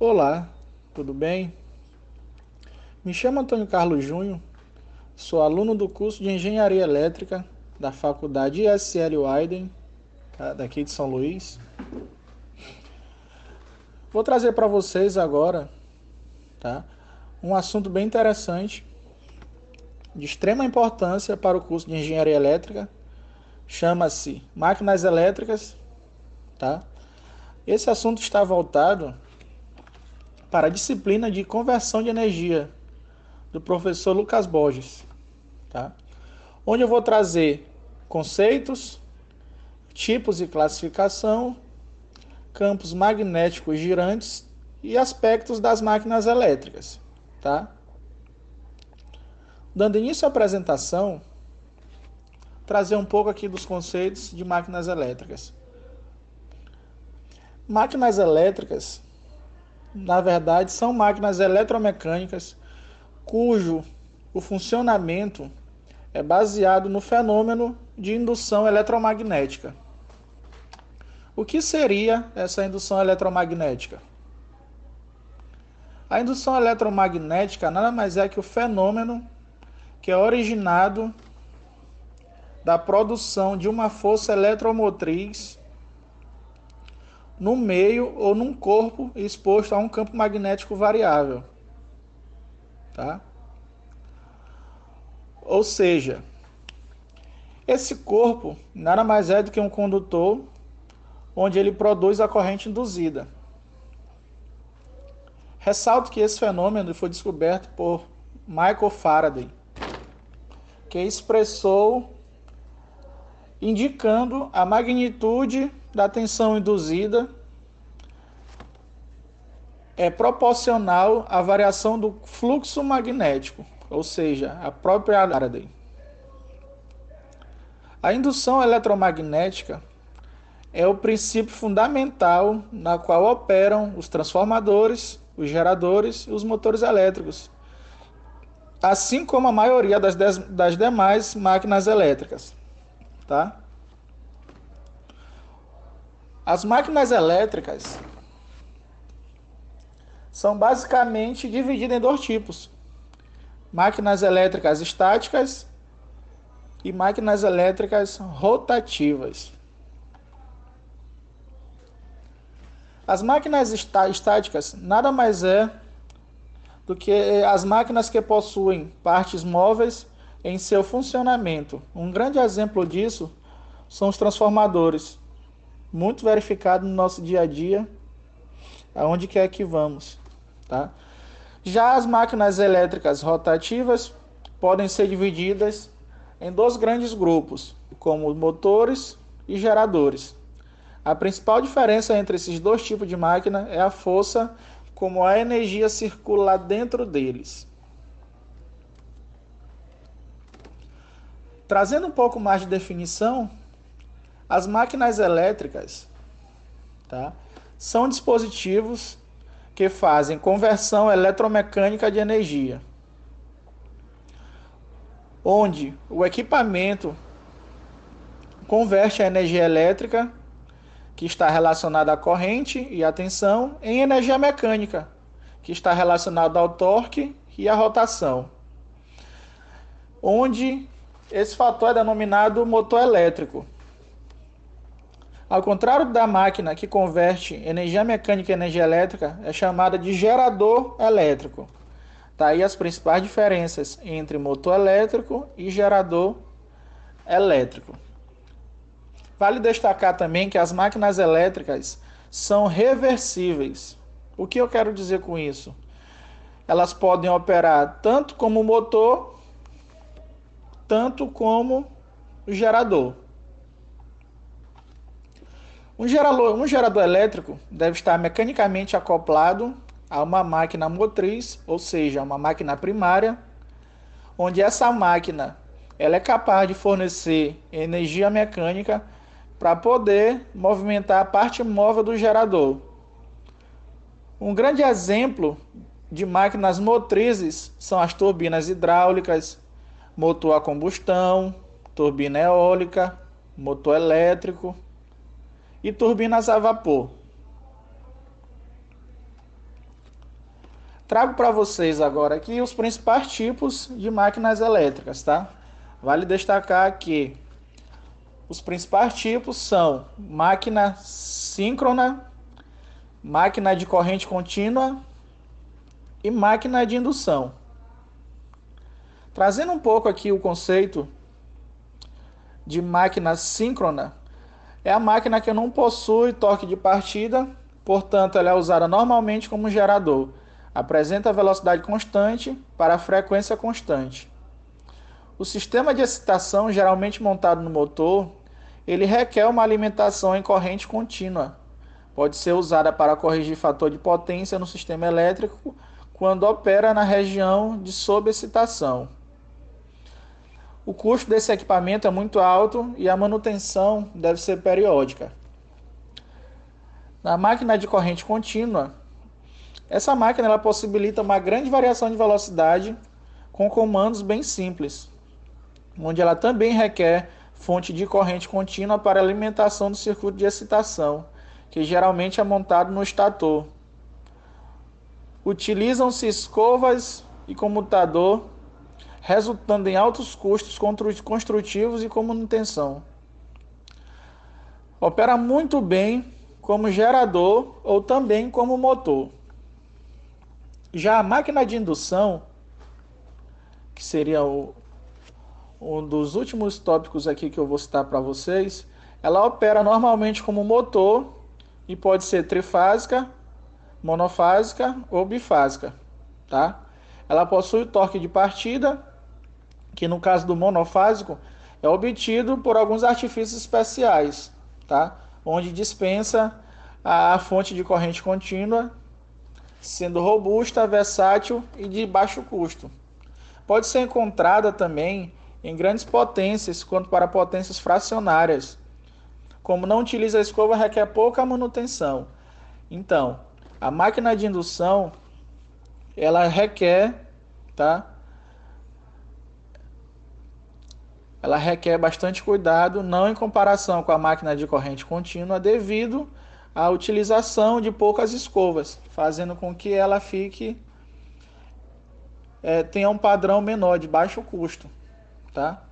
Olá, tudo bem? Me chamo Antônio Carlos Júnior, sou aluno do curso de Engenharia Elétrica da Faculdade ISL Wyden, tá? daqui de São Luís. Vou trazer para vocês agora tá? um assunto bem interessante, de extrema importância para o curso de Engenharia Elétrica, chama-se Máquinas Elétricas. Tá? Esse assunto está voltado para a disciplina de conversão de energia do professor Lucas Borges, tá? Onde eu vou trazer conceitos, tipos e classificação, campos magnéticos girantes e aspectos das máquinas elétricas, tá? Dando início à apresentação, trazer um pouco aqui dos conceitos de máquinas elétricas. Máquinas elétricas, na verdade, são máquinas eletromecânicas cujo o funcionamento é baseado no fenômeno de indução eletromagnética. O que seria essa indução eletromagnética? A indução eletromagnética nada mais é que o fenômeno que é originado da produção de uma força eletromotriz no meio ou num corpo exposto a um campo magnético variável. Tá? Ou seja, esse corpo nada mais é do que um condutor onde ele produz a corrente induzida. Ressalto que esse fenômeno foi descoberto por Michael Faraday, que expressou indicando a magnitude da tensão induzida é proporcional à variação do fluxo magnético, ou seja, a própria Faraday. A indução eletromagnética é o princípio fundamental na qual operam os transformadores, os geradores e os motores elétricos, assim como a maioria das, das demais máquinas elétricas. Tá? As máquinas elétricas são basicamente divididas em dois tipos: máquinas elétricas estáticas e máquinas elétricas rotativas. As máquinas estáticas nada mais é do que as máquinas que possuem partes móveis em seu funcionamento. Um grande exemplo disso são os transformadores, muito verificado no nosso dia a dia, aonde quer que vamos. Tá? Já as máquinas elétricas rotativas podem ser divididas em dois grandes grupos, como motores e geradores. A principal diferença entre esses dois tipos de máquina é a força como a energia circula dentro deles. Trazendo um pouco mais de definição, as máquinas elétricas tá, são dispositivos que fazem conversão eletromecânica de energia, onde o equipamento converte a energia elétrica que está relacionada à corrente e à tensão em energia mecânica, que está relacionada ao torque e à rotação, onde esse fator é denominado motor elétrico. Ao contrário da máquina que converte energia mecânica em energia elétrica, é chamada de gerador elétrico. Daí tá as principais diferenças entre motor elétrico e gerador elétrico. Vale destacar também que as máquinas elétricas são reversíveis. O que eu quero dizer com isso? Elas podem operar tanto como motor, tanto como gerador. Um gerador, um gerador elétrico deve estar mecanicamente acoplado a uma máquina motriz, ou seja, uma máquina primária, onde essa máquina ela é capaz de fornecer energia mecânica para poder movimentar a parte móvel do gerador. Um grande exemplo de máquinas motrizes são as turbinas hidráulicas, motor a combustão, turbina eólica, motor elétrico, e turbinas a vapor. Trago para vocês agora aqui os principais tipos de máquinas elétricas, tá? Vale destacar que os principais tipos são máquina síncrona, máquina de corrente contínua e máquina de indução. Trazendo um pouco aqui o conceito de máquina síncrona, é a máquina que não possui torque de partida, portanto, ela é usada normalmente como gerador apresenta velocidade constante para frequência constante. O sistema de excitação, geralmente montado no motor, ele requer uma alimentação em corrente contínua. Pode ser usada para corrigir fator de potência no sistema elétrico quando opera na região de sobrecitação. O custo desse equipamento é muito alto e a manutenção deve ser periódica. Na máquina de corrente contínua, essa máquina ela possibilita uma grande variação de velocidade com comandos bem simples, onde ela também requer fonte de corrente contínua para alimentação do circuito de excitação, que geralmente é montado no estator. Utilizam-se escovas e comutador, resultando em altos custos construtivos e como manutenção. Opera muito bem como gerador ou também como motor. Já a máquina de indução, que seria o, um dos últimos tópicos aqui que eu vou citar para vocês, ela opera normalmente como motor e pode ser trifásica, monofásica ou bifásica, tá? Ela possui torque de partida, que no caso do monofásico é obtido por alguns artifícios especiais, tá? Onde dispensa a fonte de corrente contínua sendo robusta, versátil e de baixo custo. Pode ser encontrada também em grandes potências, quanto para potências fracionárias. Como não utiliza a escova, requer pouca manutenção. Então, a máquina de indução ela requer, tá? Ela requer bastante cuidado, não em comparação com a máquina de corrente contínua, devido a utilização de poucas escovas, fazendo com que ela fique é, tenha um padrão menor de baixo custo, tá?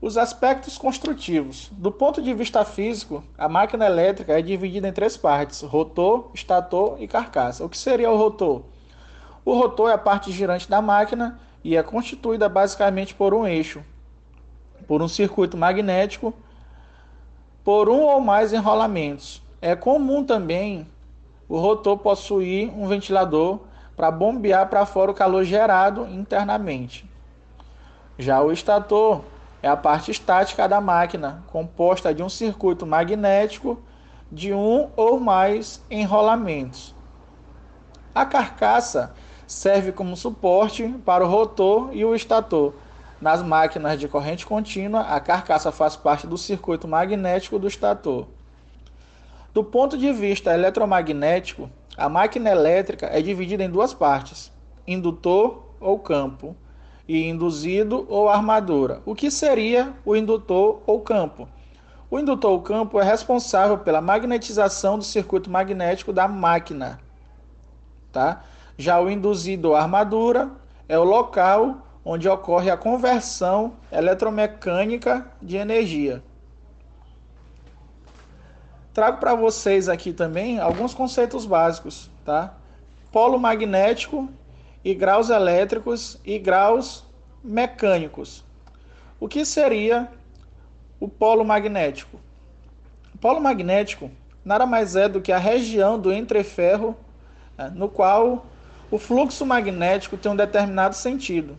Os aspectos construtivos. Do ponto de vista físico, a máquina elétrica é dividida em três partes: rotor, estator e carcaça. O que seria o rotor? O rotor é a parte girante da máquina e é constituída basicamente por um eixo, por um circuito magnético por um ou mais enrolamentos. É comum também o rotor possuir um ventilador para bombear para fora o calor gerado internamente. Já o estator é a parte estática da máquina, composta de um circuito magnético de um ou mais enrolamentos. A carcaça serve como suporte para o rotor e o estator nas máquinas de corrente contínua, a carcaça faz parte do circuito magnético do estator. Do ponto de vista eletromagnético, a máquina elétrica é dividida em duas partes: indutor ou campo e induzido ou armadura. O que seria o indutor ou campo? O indutor ou campo é responsável pela magnetização do circuito magnético da máquina, tá? Já o induzido armadura é o local onde ocorre a conversão eletromecânica de energia. Trago para vocês aqui também alguns conceitos básicos, tá? Polo magnético e graus elétricos e graus mecânicos. O que seria o polo magnético? O polo magnético nada mais é do que a região do entreferro né, no qual o fluxo magnético tem um determinado sentido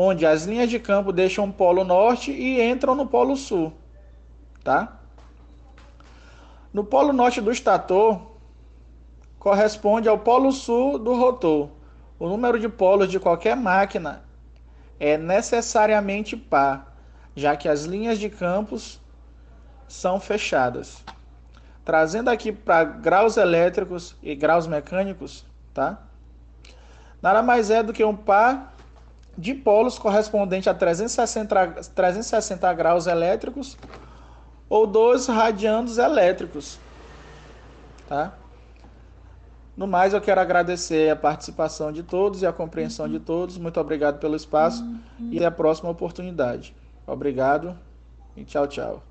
onde as linhas de campo deixam o polo norte e entram no polo sul, tá? No polo norte do estator corresponde ao polo sul do rotor. O número de polos de qualquer máquina é necessariamente par, já que as linhas de campos são fechadas. Trazendo aqui para graus elétricos e graus mecânicos, tá? Nada mais é do que um par de polos correspondente a 360, 360 graus elétricos ou dois radianos elétricos. Tá? No mais, eu quero agradecer a participação de todos e a compreensão de todos. Muito obrigado pelo espaço e até a próxima oportunidade. Obrigado e tchau, tchau.